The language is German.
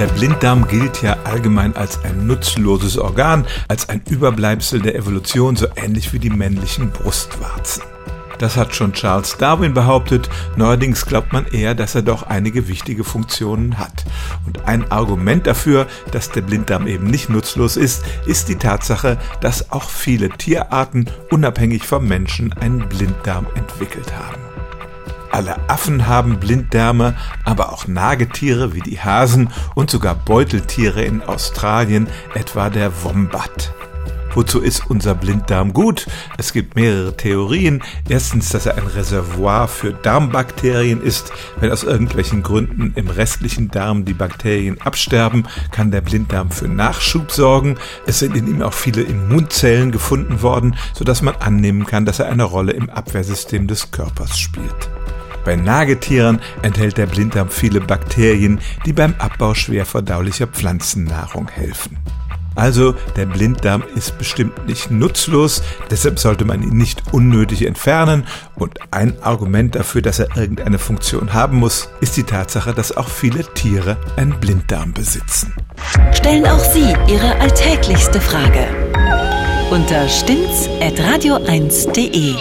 Der Blinddarm gilt ja allgemein als ein nutzloses Organ, als ein Überbleibsel der Evolution, so ähnlich wie die männlichen Brustwarzen. Das hat schon Charles Darwin behauptet, neuerdings glaubt man eher, dass er doch einige wichtige Funktionen hat. Und ein Argument dafür, dass der Blinddarm eben nicht nutzlos ist, ist die Tatsache, dass auch viele Tierarten unabhängig vom Menschen einen Blinddarm entwickelt haben. Alle Affen haben Blinddärme, aber auch Nagetiere wie die Hasen und sogar Beuteltiere in Australien, etwa der Wombat. Wozu ist unser Blinddarm gut? Es gibt mehrere Theorien. Erstens, dass er ein Reservoir für Darmbakterien ist. Wenn aus irgendwelchen Gründen im restlichen Darm die Bakterien absterben, kann der Blinddarm für Nachschub sorgen. Es sind in ihm auch viele Immunzellen gefunden worden, sodass man annehmen kann, dass er eine Rolle im Abwehrsystem des Körpers spielt. Bei Nagetieren enthält der Blinddarm viele Bakterien, die beim Abbau schwer verdaulicher Pflanzennahrung helfen. Also der Blinddarm ist bestimmt nicht nutzlos, deshalb sollte man ihn nicht unnötig entfernen. Und ein Argument dafür, dass er irgendeine Funktion haben muss, ist die Tatsache, dass auch viele Tiere einen Blinddarm besitzen. Stellen auch Sie Ihre alltäglichste Frage unter stimmtz.radio1.de.